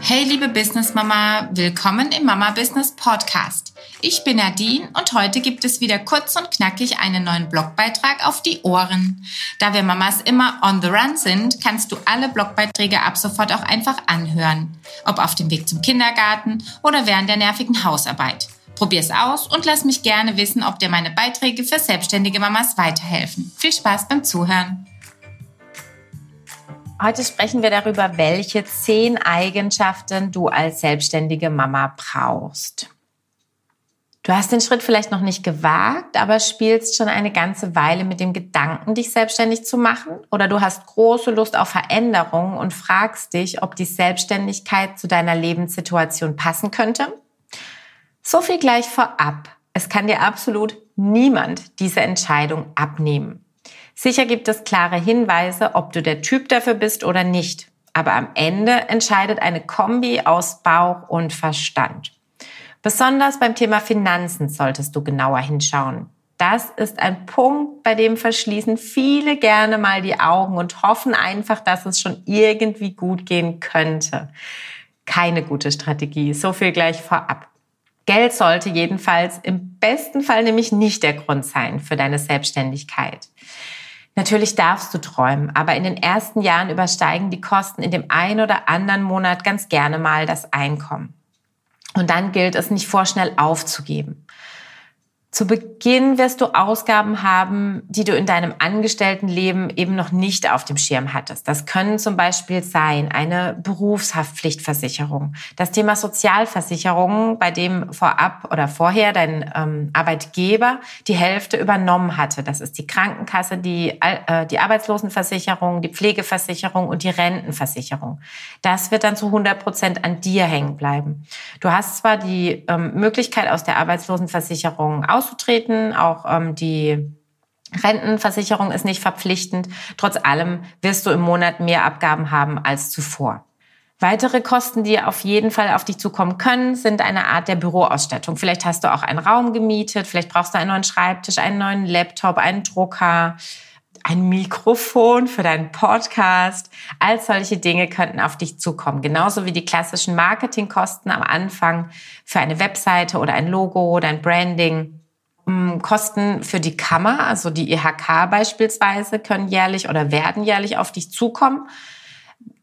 Hey liebe Business Mama, willkommen im Mama Business Podcast. Ich bin Nadine und heute gibt es wieder kurz und knackig einen neuen Blogbeitrag auf die Ohren. Da wir Mamas immer on the run sind, kannst du alle Blogbeiträge ab sofort auch einfach anhören. Ob auf dem Weg zum Kindergarten oder während der nervigen Hausarbeit. Probier's aus und lass mich gerne wissen, ob dir meine Beiträge für selbstständige Mamas weiterhelfen. Viel Spaß beim Zuhören. Heute sprechen wir darüber, welche zehn Eigenschaften du als selbstständige Mama brauchst. Du hast den Schritt vielleicht noch nicht gewagt, aber spielst schon eine ganze Weile mit dem Gedanken, dich selbstständig zu machen. Oder du hast große Lust auf Veränderung und fragst dich, ob die Selbstständigkeit zu deiner Lebenssituation passen könnte. So viel gleich vorab. Es kann dir absolut niemand diese Entscheidung abnehmen. Sicher gibt es klare Hinweise, ob du der Typ dafür bist oder nicht. Aber am Ende entscheidet eine Kombi aus Bauch und Verstand. Besonders beim Thema Finanzen solltest du genauer hinschauen. Das ist ein Punkt, bei dem verschließen viele gerne mal die Augen und hoffen einfach, dass es schon irgendwie gut gehen könnte. Keine gute Strategie. So viel gleich vorab. Geld sollte jedenfalls im besten Fall nämlich nicht der Grund sein für deine Selbstständigkeit. Natürlich darfst du träumen, aber in den ersten Jahren übersteigen die Kosten in dem einen oder anderen Monat ganz gerne mal das Einkommen. Und dann gilt es nicht vorschnell aufzugeben. Zu Beginn wirst du Ausgaben haben, die du in deinem Angestelltenleben eben noch nicht auf dem Schirm hattest. Das können zum Beispiel sein eine Berufshaftpflichtversicherung, das Thema Sozialversicherungen, bei dem vorab oder vorher dein ähm, Arbeitgeber die Hälfte übernommen hatte. Das ist die Krankenkasse, die, äh, die Arbeitslosenversicherung, die Pflegeversicherung und die Rentenversicherung. Das wird dann zu 100 Prozent an dir hängen bleiben. Du hast zwar die ähm, Möglichkeit aus der Arbeitslosenversicherung auszutreten. Auch ähm, die Rentenversicherung ist nicht verpflichtend. Trotz allem wirst du im Monat mehr Abgaben haben als zuvor. Weitere Kosten, die auf jeden Fall auf dich zukommen können, sind eine Art der Büroausstattung. Vielleicht hast du auch einen Raum gemietet, vielleicht brauchst du einen neuen Schreibtisch, einen neuen Laptop, einen Drucker, ein Mikrofon für deinen Podcast. All solche Dinge könnten auf dich zukommen. Genauso wie die klassischen Marketingkosten am Anfang für eine Webseite oder ein Logo oder ein Branding. Kosten für die Kammer, also die IHK beispielsweise, können jährlich oder werden jährlich auf dich zukommen.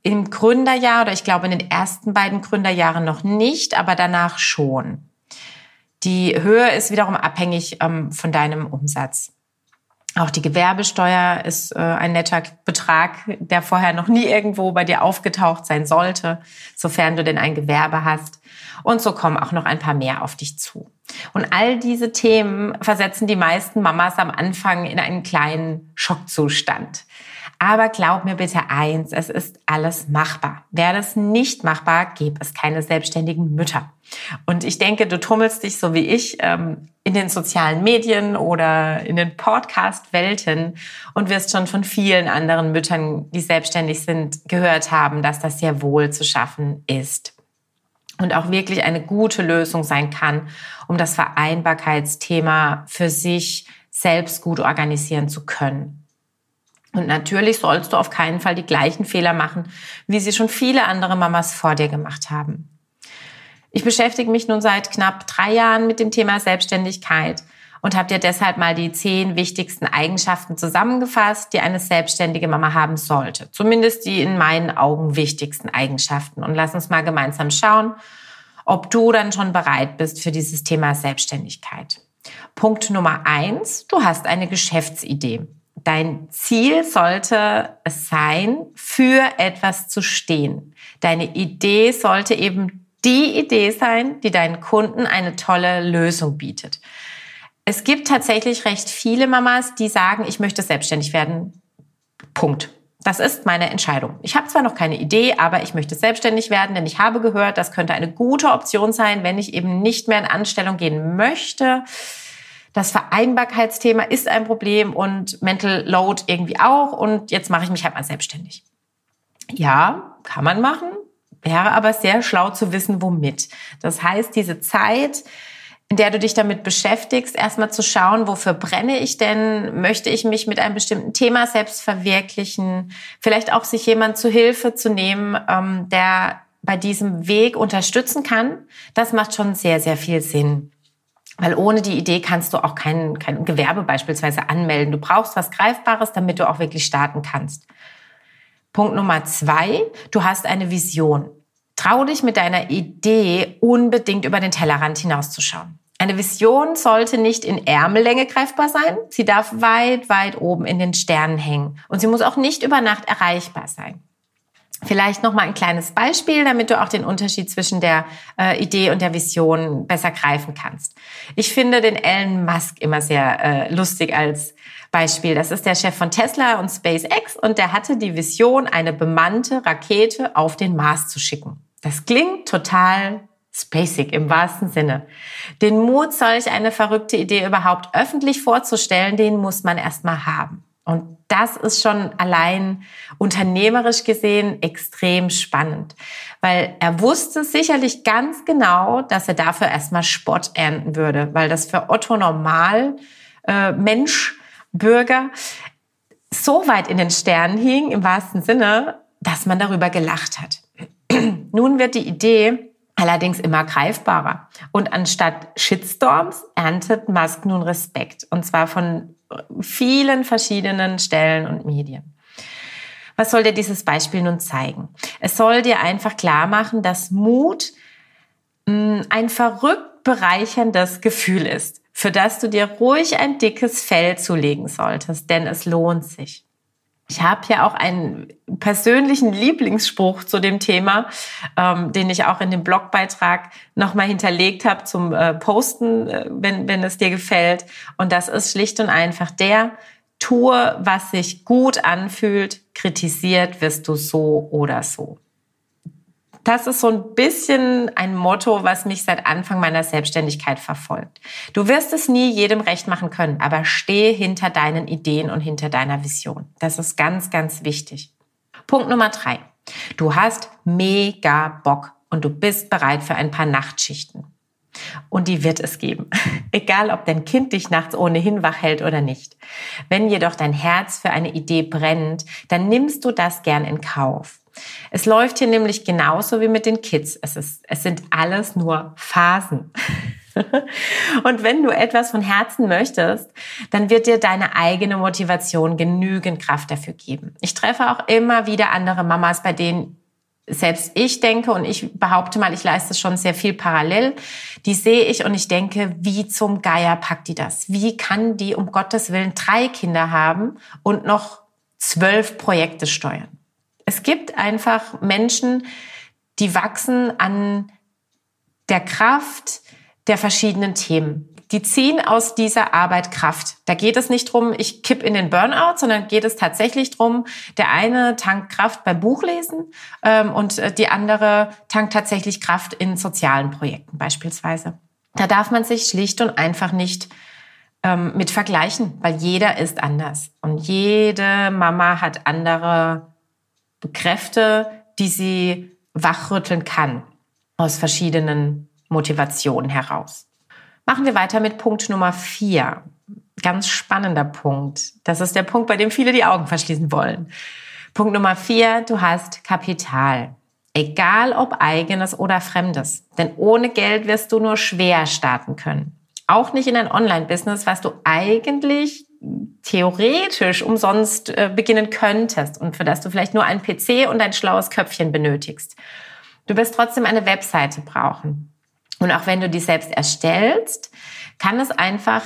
Im Gründerjahr oder ich glaube in den ersten beiden Gründerjahren noch nicht, aber danach schon. Die Höhe ist wiederum abhängig ähm, von deinem Umsatz. Auch die Gewerbesteuer ist äh, ein netter Betrag, der vorher noch nie irgendwo bei dir aufgetaucht sein sollte, sofern du denn ein Gewerbe hast. Und so kommen auch noch ein paar mehr auf dich zu. Und all diese Themen versetzen die meisten Mamas am Anfang in einen kleinen Schockzustand. Aber glaub mir bitte eins, es ist alles machbar. Wäre das nicht machbar, gäbe es keine selbstständigen Mütter. Und ich denke, du tummelst dich so wie ich ähm, in den sozialen Medien oder in den Podcast-Welten und wirst schon von vielen anderen Müttern, die selbstständig sind, gehört haben, dass das sehr wohl zu schaffen ist und auch wirklich eine gute Lösung sein kann, um das Vereinbarkeitsthema für sich selbst gut organisieren zu können. Und natürlich sollst du auf keinen Fall die gleichen Fehler machen, wie sie schon viele andere Mamas vor dir gemacht haben. Ich beschäftige mich nun seit knapp drei Jahren mit dem Thema Selbstständigkeit und habe dir deshalb mal die zehn wichtigsten Eigenschaften zusammengefasst, die eine selbstständige Mama haben sollte. Zumindest die in meinen Augen wichtigsten Eigenschaften. Und lass uns mal gemeinsam schauen, ob du dann schon bereit bist für dieses Thema Selbstständigkeit. Punkt Nummer eins, du hast eine Geschäftsidee. Dein Ziel sollte es sein, für etwas zu stehen. Deine Idee sollte eben die Idee sein, die deinen Kunden eine tolle Lösung bietet. Es gibt tatsächlich recht viele Mamas, die sagen, ich möchte selbstständig werden. Punkt. Das ist meine Entscheidung. Ich habe zwar noch keine Idee, aber ich möchte selbstständig werden, denn ich habe gehört, das könnte eine gute Option sein, wenn ich eben nicht mehr in Anstellung gehen möchte das Vereinbarkeitsthema ist ein Problem und Mental Load irgendwie auch. Und jetzt mache ich mich halt mal selbstständig. Ja, kann man machen, wäre aber sehr schlau zu wissen, womit. Das heißt, diese Zeit, in der du dich damit beschäftigst, erstmal zu schauen, wofür brenne ich denn? Möchte ich mich mit einem bestimmten Thema selbst verwirklichen? Vielleicht auch sich jemand zu Hilfe zu nehmen, ähm, der bei diesem Weg unterstützen kann, das macht schon sehr, sehr viel Sinn. Weil ohne die Idee kannst du auch kein, kein Gewerbe beispielsweise anmelden. Du brauchst was Greifbares, damit du auch wirklich starten kannst. Punkt Nummer zwei, du hast eine Vision. Trau dich mit deiner Idee unbedingt über den Tellerrand hinauszuschauen. Eine Vision sollte nicht in Ärmellänge greifbar sein. Sie darf weit, weit oben in den Sternen hängen. Und sie muss auch nicht über Nacht erreichbar sein. Vielleicht noch mal ein kleines Beispiel, damit du auch den Unterschied zwischen der äh, Idee und der Vision besser greifen kannst. Ich finde den Elon Musk immer sehr äh, lustig als Beispiel. Das ist der Chef von Tesla und SpaceX und der hatte die Vision, eine bemannte Rakete auf den Mars zu schicken. Das klingt total spacig im wahrsten Sinne. Den Mut, solch eine verrückte Idee überhaupt öffentlich vorzustellen, den muss man erstmal haben. Und das ist schon allein unternehmerisch gesehen extrem spannend, weil er wusste sicherlich ganz genau, dass er dafür erstmal Spott ernten würde, weil das für Otto Normal äh, Mensch, Bürger so weit in den Sternen hing, im wahrsten Sinne, dass man darüber gelacht hat. Nun wird die Idee allerdings immer greifbarer. Und anstatt Shitstorms erntet Musk nun Respekt. Und zwar von vielen verschiedenen Stellen und Medien. Was soll dir dieses Beispiel nun zeigen? Es soll dir einfach klar machen, dass Mut mm, ein verrückt bereicherndes Gefühl ist, für das du dir ruhig ein dickes Fell zulegen solltest, denn es lohnt sich. Ich habe ja auch einen persönlichen Lieblingsspruch zu dem Thema, ähm, den ich auch in dem Blogbeitrag nochmal hinterlegt habe zum äh, Posten, äh, wenn, wenn es dir gefällt. Und das ist schlicht und einfach der, tue, was sich gut anfühlt, kritisiert wirst du so oder so das ist so ein bisschen ein Motto, was mich seit Anfang meiner Selbstständigkeit verfolgt. Du wirst es nie jedem recht machen können, aber stehe hinter deinen Ideen und hinter deiner Vision. Das ist ganz, ganz wichtig. Punkt Nummer drei. Du hast mega Bock und du bist bereit für ein paar Nachtschichten. Und die wird es geben. Egal, ob dein Kind dich nachts ohnehin wach hält oder nicht. Wenn jedoch dein Herz für eine Idee brennt, dann nimmst du das gern in Kauf. Es läuft hier nämlich genauso wie mit den Kids. Es, ist, es sind alles nur Phasen. Und wenn du etwas von Herzen möchtest, dann wird dir deine eigene Motivation genügend Kraft dafür geben. Ich treffe auch immer wieder andere Mamas, bei denen selbst ich denke und ich behaupte mal, ich leiste schon sehr viel parallel, die sehe ich und ich denke, wie zum Geier packt die das? Wie kann die um Gottes Willen drei Kinder haben und noch zwölf Projekte steuern? Es gibt einfach Menschen, die wachsen an der Kraft der verschiedenen Themen. Die ziehen aus dieser Arbeit Kraft. Da geht es nicht drum, ich kipp in den Burnout, sondern geht es tatsächlich drum, der eine tankt Kraft beim Buchlesen ähm, und äh, die andere tankt tatsächlich Kraft in sozialen Projekten beispielsweise. Da darf man sich schlicht und einfach nicht ähm, mit vergleichen, weil jeder ist anders und jede Mama hat andere Kräfte, die sie wachrütteln kann aus verschiedenen Motivationen heraus. Machen wir weiter mit Punkt Nummer vier. Ganz spannender Punkt. Das ist der Punkt, bei dem viele die Augen verschließen wollen. Punkt Nummer vier, du hast Kapital. Egal ob eigenes oder fremdes. Denn ohne Geld wirst du nur schwer starten können. Auch nicht in ein Online-Business, was du eigentlich theoretisch umsonst äh, beginnen könntest und für das du vielleicht nur einen PC und ein schlaues Köpfchen benötigst. Du wirst trotzdem eine Webseite brauchen. Und auch wenn du die selbst erstellst, kann es einfach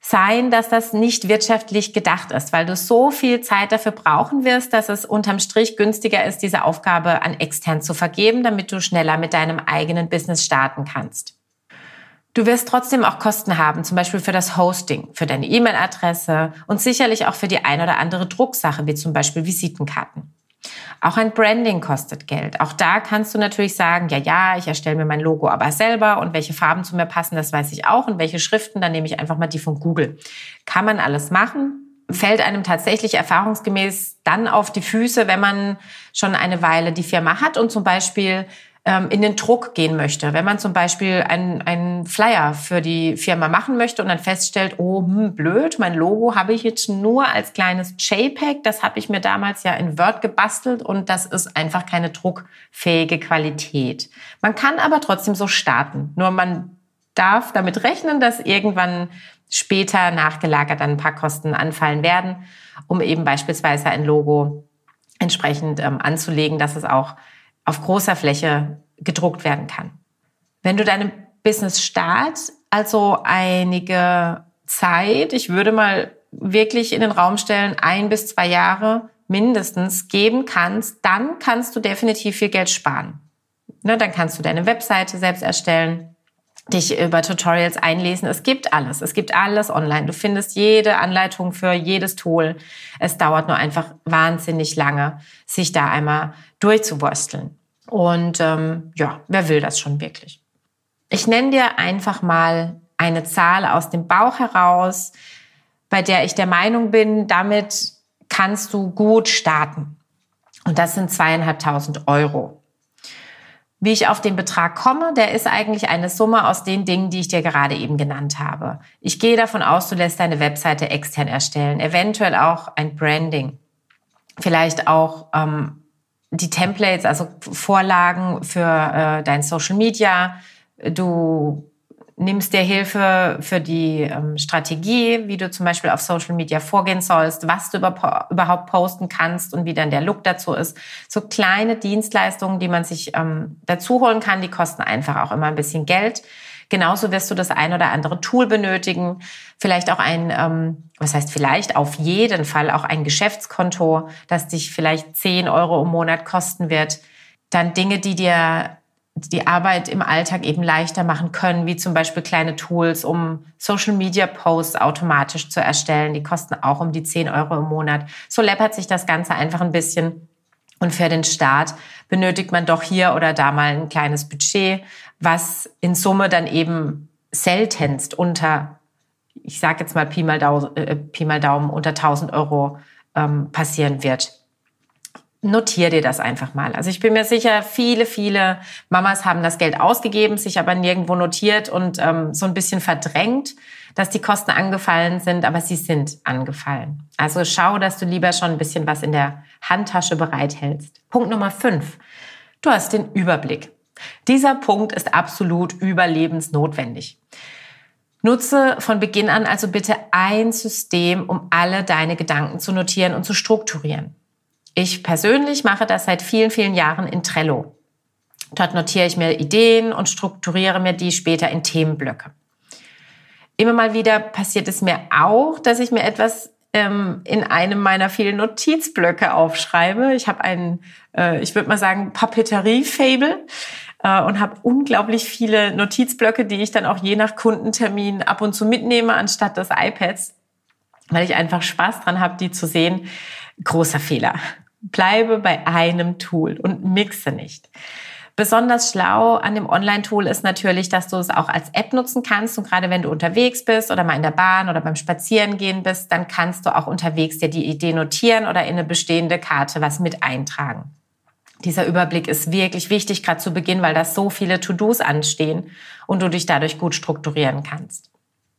sein, dass das nicht wirtschaftlich gedacht ist, weil du so viel Zeit dafür brauchen wirst, dass es unterm Strich günstiger ist, diese Aufgabe an extern zu vergeben, damit du schneller mit deinem eigenen Business starten kannst. Du wirst trotzdem auch Kosten haben, zum Beispiel für das Hosting, für deine E-Mail-Adresse und sicherlich auch für die ein oder andere Drucksache, wie zum Beispiel Visitenkarten. Auch ein Branding kostet Geld. Auch da kannst du natürlich sagen, ja, ja, ich erstelle mir mein Logo aber selber und welche Farben zu mir passen, das weiß ich auch und welche Schriften, dann nehme ich einfach mal die von Google. Kann man alles machen, fällt einem tatsächlich erfahrungsgemäß dann auf die Füße, wenn man schon eine Weile die Firma hat und zum Beispiel in den Druck gehen möchte. Wenn man zum Beispiel einen, einen Flyer für die Firma machen möchte und dann feststellt, oh, hm, blöd, mein Logo habe ich jetzt nur als kleines JPEG, das habe ich mir damals ja in Word gebastelt und das ist einfach keine druckfähige Qualität. Man kann aber trotzdem so starten. Nur man darf damit rechnen, dass irgendwann später nachgelagert dann ein paar Kosten anfallen werden, um eben beispielsweise ein Logo entsprechend ähm, anzulegen, dass es auch auf großer Fläche gedruckt werden kann. Wenn du deinem Business Start also einige Zeit, ich würde mal wirklich in den Raum stellen, ein bis zwei Jahre mindestens geben kannst, dann kannst du definitiv viel Geld sparen. Ne, dann kannst du deine Webseite selbst erstellen, dich über Tutorials einlesen. Es gibt alles. Es gibt alles online. Du findest jede Anleitung für jedes Tool. Es dauert nur einfach wahnsinnig lange, sich da einmal durchzuwursteln. Und ähm, ja, wer will das schon wirklich? Ich nenne dir einfach mal eine Zahl aus dem Bauch heraus, bei der ich der Meinung bin, damit kannst du gut starten. Und das sind zweieinhalbtausend Euro. Wie ich auf den Betrag komme, der ist eigentlich eine Summe aus den Dingen, die ich dir gerade eben genannt habe. Ich gehe davon aus, du lässt deine Webseite extern erstellen, eventuell auch ein Branding, vielleicht auch ähm, die Templates, also Vorlagen für äh, dein Social Media. Du nimmst dir Hilfe für die ähm, Strategie, wie du zum Beispiel auf Social Media vorgehen sollst, was du über, überhaupt posten kannst und wie dann der Look dazu ist. So kleine Dienstleistungen, die man sich ähm, dazu holen kann, die kosten einfach auch immer ein bisschen Geld. Genauso wirst du das ein oder andere Tool benötigen, vielleicht auch ein, ähm, was heißt vielleicht, auf jeden Fall auch ein Geschäftskonto, das dich vielleicht 10 Euro im Monat kosten wird. Dann Dinge, die dir die Arbeit im Alltag eben leichter machen können, wie zum Beispiel kleine Tools, um Social Media Posts automatisch zu erstellen. Die kosten auch um die 10 Euro im Monat. So läppert sich das Ganze einfach ein bisschen. Und für den Start benötigt man doch hier oder da mal ein kleines Budget, was in Summe dann eben seltenst unter, ich sage jetzt mal Pi mal, Daumen, äh, Pi mal Daumen, unter 1000 Euro ähm, passieren wird. Notier dir das einfach mal. Also ich bin mir sicher, viele, viele Mamas haben das Geld ausgegeben, sich aber nirgendwo notiert und ähm, so ein bisschen verdrängt, dass die Kosten angefallen sind, aber sie sind angefallen. Also schau, dass du lieber schon ein bisschen was in der Handtasche bereithältst. Punkt Nummer fünf. Du hast den Überblick. Dieser Punkt ist absolut überlebensnotwendig. Nutze von Beginn an also bitte ein System, um alle deine Gedanken zu notieren und zu strukturieren. Ich persönlich mache das seit vielen, vielen Jahren in Trello. Dort notiere ich mir Ideen und strukturiere mir die später in Themenblöcke. Immer mal wieder passiert es mir auch, dass ich mir etwas ähm, in einem meiner vielen Notizblöcke aufschreibe. Ich habe einen, äh, ich würde mal sagen, Papeterie-Fable äh, und habe unglaublich viele Notizblöcke, die ich dann auch je nach Kundentermin ab und zu mitnehme, anstatt des iPads, weil ich einfach Spaß dran habe, die zu sehen. Großer Fehler. Bleibe bei einem Tool und mixe nicht. Besonders schlau an dem Online-Tool ist natürlich, dass du es auch als App nutzen kannst. Und gerade wenn du unterwegs bist oder mal in der Bahn oder beim Spazierengehen bist, dann kannst du auch unterwegs dir die Idee notieren oder in eine bestehende Karte was mit eintragen. Dieser Überblick ist wirklich wichtig, gerade zu Beginn, weil da so viele To-Dos anstehen und du dich dadurch gut strukturieren kannst.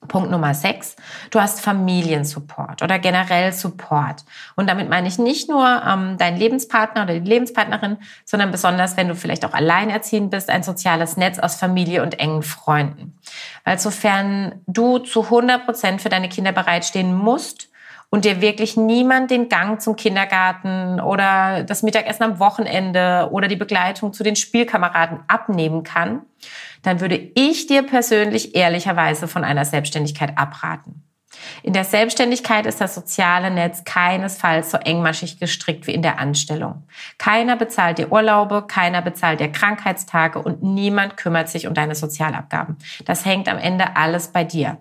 Punkt Nummer sechs, du hast Familiensupport oder generell Support. Und damit meine ich nicht nur ähm, deinen Lebenspartner oder die Lebenspartnerin, sondern besonders, wenn du vielleicht auch alleinerziehend bist, ein soziales Netz aus Familie und engen Freunden. Weil sofern du zu 100 Prozent für deine Kinder bereitstehen musst, und dir wirklich niemand den Gang zum Kindergarten oder das Mittagessen am Wochenende oder die Begleitung zu den Spielkameraden abnehmen kann, dann würde ich dir persönlich ehrlicherweise von einer Selbstständigkeit abraten. In der Selbstständigkeit ist das soziale Netz keinesfalls so engmaschig gestrickt wie in der Anstellung. Keiner bezahlt dir Urlaube, keiner bezahlt dir Krankheitstage und niemand kümmert sich um deine Sozialabgaben. Das hängt am Ende alles bei dir.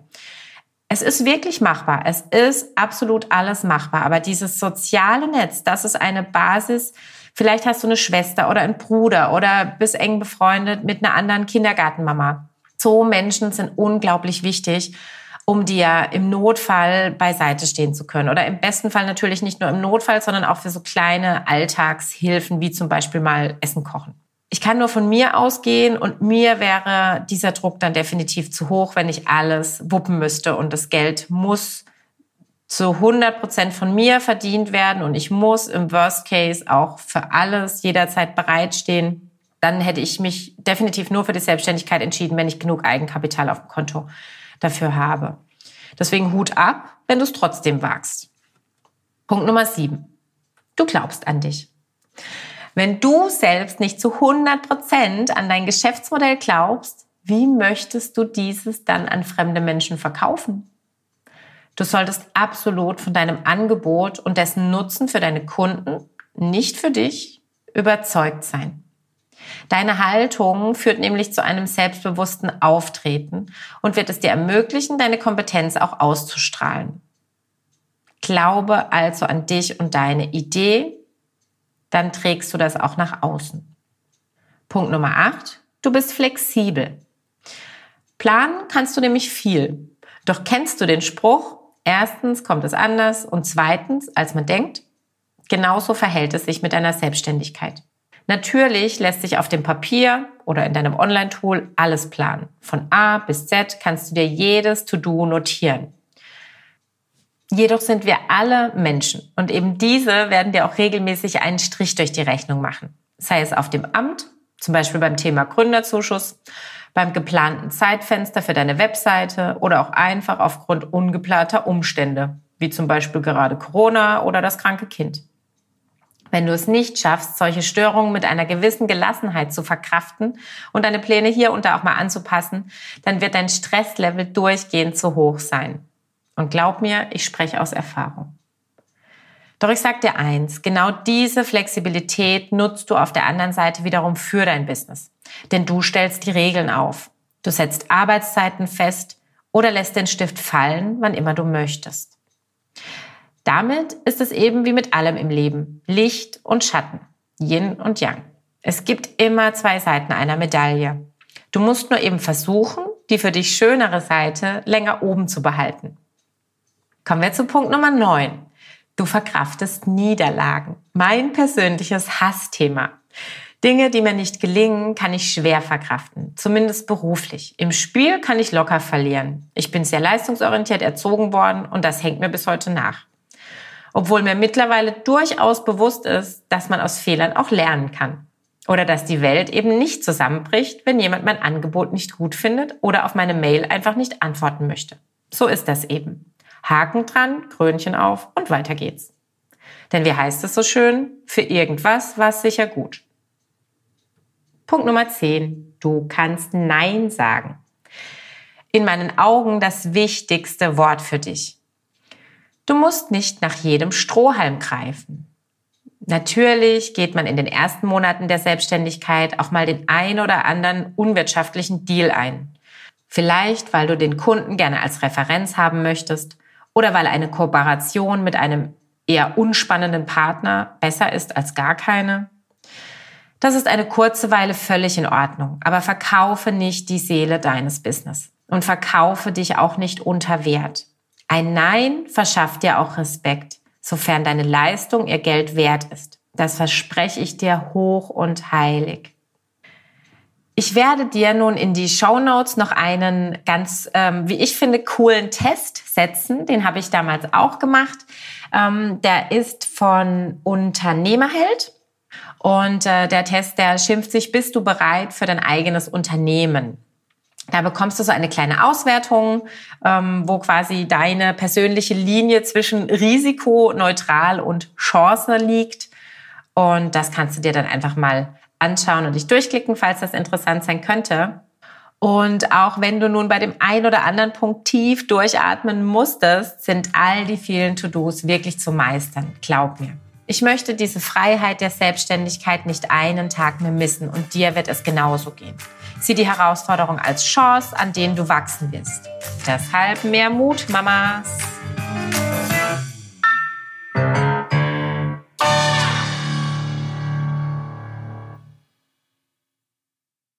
Es ist wirklich machbar. Es ist absolut alles machbar. Aber dieses soziale Netz, das ist eine Basis. Vielleicht hast du eine Schwester oder einen Bruder oder bist eng befreundet mit einer anderen Kindergartenmama. So Menschen sind unglaublich wichtig, um dir im Notfall beiseite stehen zu können. Oder im besten Fall natürlich nicht nur im Notfall, sondern auch für so kleine Alltagshilfen wie zum Beispiel mal Essen kochen. Ich kann nur von mir ausgehen und mir wäre dieser Druck dann definitiv zu hoch, wenn ich alles wuppen müsste und das Geld muss zu 100 Prozent von mir verdient werden und ich muss im Worst Case auch für alles jederzeit bereitstehen. Dann hätte ich mich definitiv nur für die Selbstständigkeit entschieden, wenn ich genug Eigenkapital auf dem Konto dafür habe. Deswegen Hut ab, wenn du es trotzdem wagst. Punkt Nummer sieben. Du glaubst an dich. Wenn du selbst nicht zu 100 Prozent an dein Geschäftsmodell glaubst, wie möchtest du dieses dann an fremde Menschen verkaufen? Du solltest absolut von deinem Angebot und dessen Nutzen für deine Kunden, nicht für dich, überzeugt sein. Deine Haltung führt nämlich zu einem selbstbewussten Auftreten und wird es dir ermöglichen, deine Kompetenz auch auszustrahlen. Glaube also an dich und deine Idee, dann trägst du das auch nach außen. Punkt Nummer 8. Du bist flexibel. Planen kannst du nämlich viel. Doch kennst du den Spruch, erstens kommt es anders und zweitens, als man denkt? Genauso verhält es sich mit deiner Selbstständigkeit. Natürlich lässt sich auf dem Papier oder in deinem Online-Tool alles planen. Von A bis Z kannst du dir jedes To-Do notieren. Jedoch sind wir alle Menschen und eben diese werden dir auch regelmäßig einen Strich durch die Rechnung machen. Sei es auf dem Amt, zum Beispiel beim Thema Gründerzuschuss, beim geplanten Zeitfenster für deine Webseite oder auch einfach aufgrund ungeplanter Umstände, wie zum Beispiel gerade Corona oder das kranke Kind. Wenn du es nicht schaffst, solche Störungen mit einer gewissen Gelassenheit zu verkraften und deine Pläne hier und da auch mal anzupassen, dann wird dein Stresslevel durchgehend zu hoch sein. Und glaub mir, ich spreche aus Erfahrung. Doch ich sag dir eins, genau diese Flexibilität nutzt du auf der anderen Seite wiederum für dein Business. Denn du stellst die Regeln auf. Du setzt Arbeitszeiten fest oder lässt den Stift fallen, wann immer du möchtest. Damit ist es eben wie mit allem im Leben. Licht und Schatten. Yin und Yang. Es gibt immer zwei Seiten einer Medaille. Du musst nur eben versuchen, die für dich schönere Seite länger oben zu behalten. Kommen wir zu Punkt Nummer 9. Du verkraftest Niederlagen. Mein persönliches Hassthema. Dinge, die mir nicht gelingen, kann ich schwer verkraften, zumindest beruflich. Im Spiel kann ich locker verlieren. Ich bin sehr leistungsorientiert erzogen worden und das hängt mir bis heute nach. Obwohl mir mittlerweile durchaus bewusst ist, dass man aus Fehlern auch lernen kann. Oder dass die Welt eben nicht zusammenbricht, wenn jemand mein Angebot nicht gut findet oder auf meine Mail einfach nicht antworten möchte. So ist das eben. Haken dran, Krönchen auf und weiter geht's. Denn wie heißt es so schön? Für irgendwas war es sicher gut. Punkt Nummer 10. Du kannst Nein sagen. In meinen Augen das wichtigste Wort für dich. Du musst nicht nach jedem Strohhalm greifen. Natürlich geht man in den ersten Monaten der Selbstständigkeit auch mal den ein oder anderen unwirtschaftlichen Deal ein. Vielleicht, weil du den Kunden gerne als Referenz haben möchtest oder weil eine Kooperation mit einem eher unspannenden Partner besser ist als gar keine. Das ist eine kurze Weile völlig in Ordnung, aber verkaufe nicht die Seele deines Business und verkaufe dich auch nicht unter Wert. Ein Nein verschafft dir auch Respekt, sofern deine Leistung ihr Geld wert ist. Das verspreche ich dir hoch und heilig. Ich werde dir nun in die Show Notes noch einen ganz, ähm, wie ich finde, coolen Test setzen. Den habe ich damals auch gemacht. Ähm, der ist von Unternehmerheld. Und äh, der Test, der schimpft sich, bist du bereit für dein eigenes Unternehmen? Da bekommst du so eine kleine Auswertung, ähm, wo quasi deine persönliche Linie zwischen Risiko, neutral und Chance liegt. Und das kannst du dir dann einfach mal anschauen und dich durchklicken, falls das interessant sein könnte. Und auch wenn du nun bei dem einen oder anderen Punkt tief durchatmen musstest, sind all die vielen To-Dos wirklich zu meistern. Glaub mir. Ich möchte diese Freiheit der Selbstständigkeit nicht einen Tag mehr missen und dir wird es genauso gehen. Sieh die Herausforderung als Chance, an denen du wachsen wirst. Deshalb mehr Mut, Mamas.